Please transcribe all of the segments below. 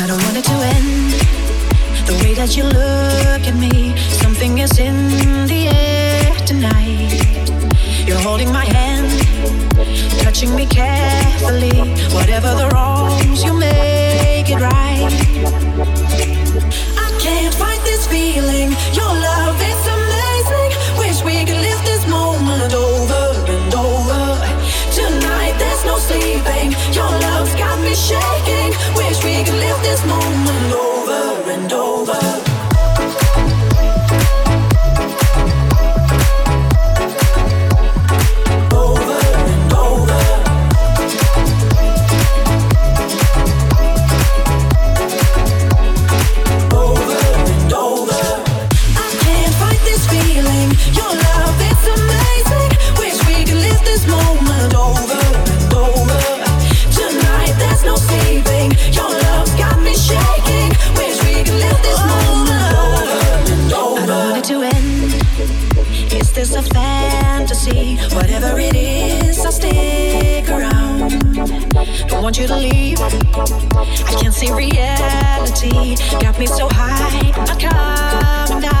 I don't want it to end. The way that you look at me, something is in the air tonight. You're holding my hand, touching me carefully. Whatever the wrongs, you make it right. I can't fight this feeling. Your love is amazing. Wish we could live this moment over and over. Tonight there's no sleeping. Your love's got me shaking is more. A fantasy? Whatever it is, I'll stick around. Don't want you to leave. I can't see reality. Got me so high, not coming down.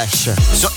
Flash. So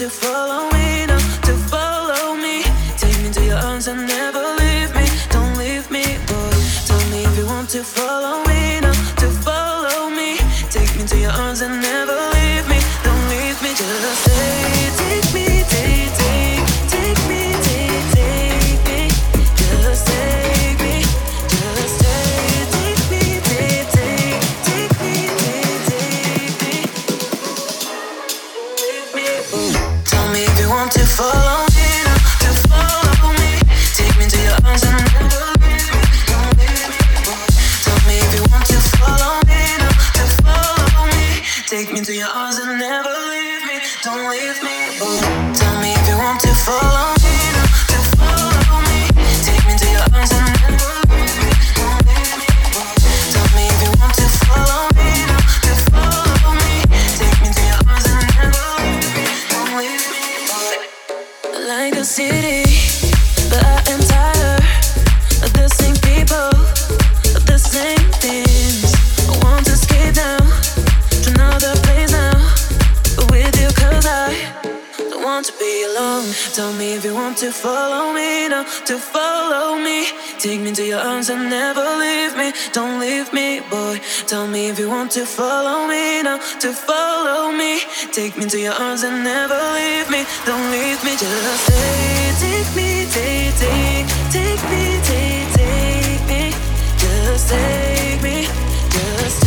to fuck. me if you want to follow me now, to follow me. Take me to your arms and never leave me. Don't leave me, just stay. Take me, take, take, take me, take, take me. Just take me, just.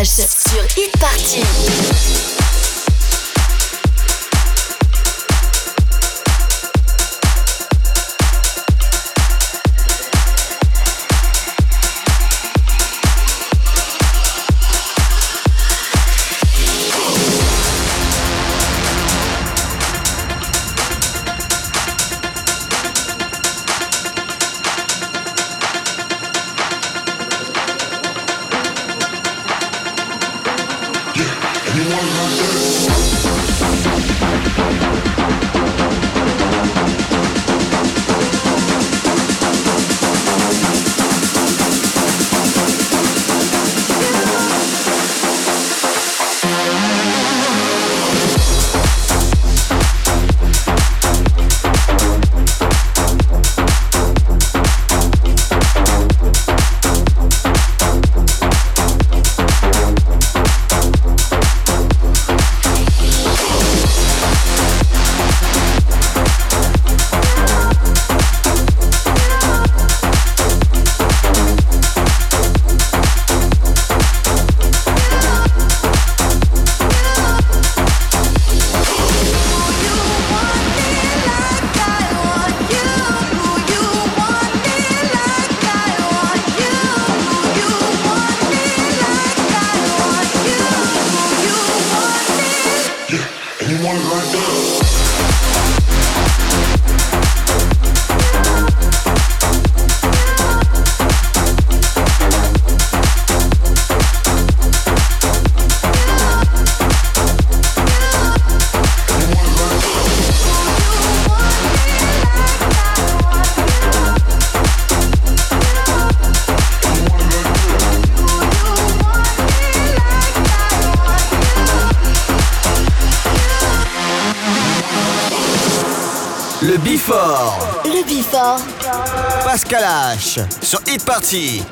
Yes. yes. sur Hit Party.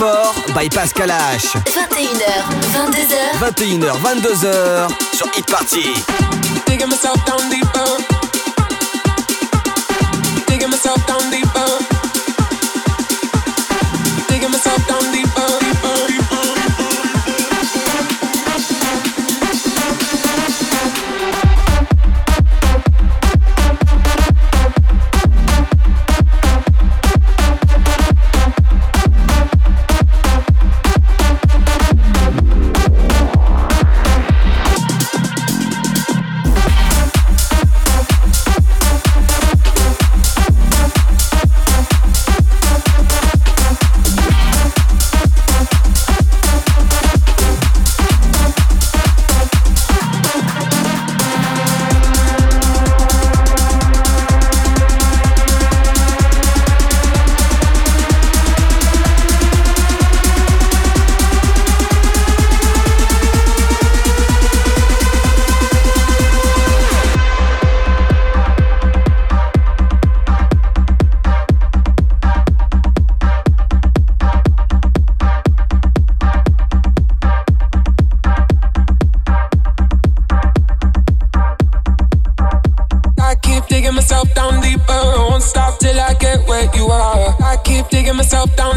fort by Pascal H. 21h, 22h. 21h, 22h sur Hit Party. yourself down.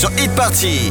Sur Hit Party.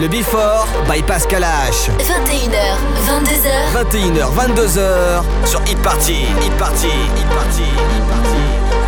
Le Before by Pascal H. 21h, 22h. 21h, 22h sur Hit Party. Hit Party. Hit Party. Hit Party.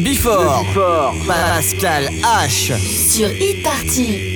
Bifort. Pascal H. Sur e-party.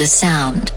The sound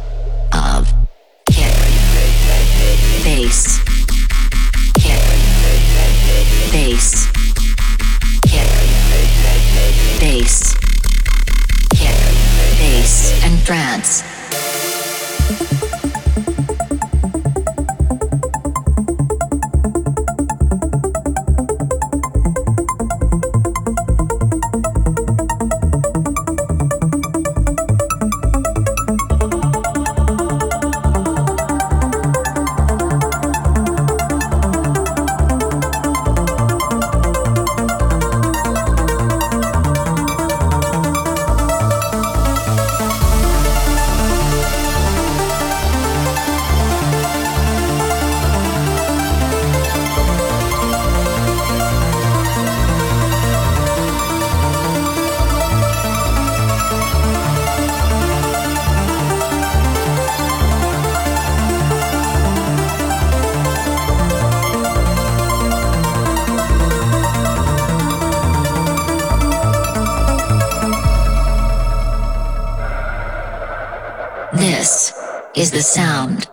the sound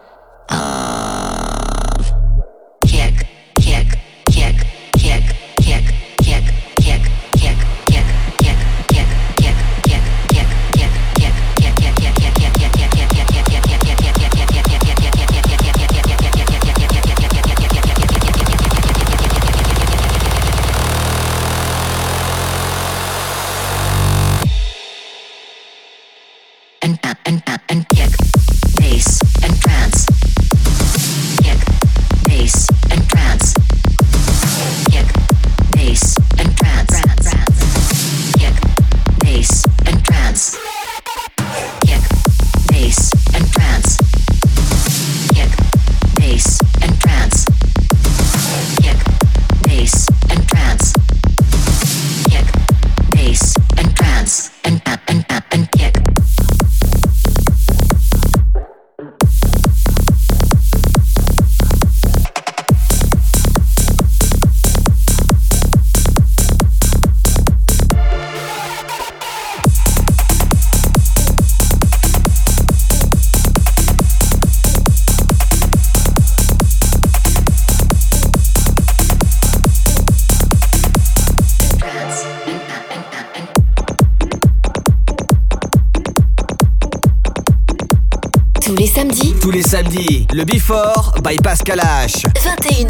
fort by Pascal H. 21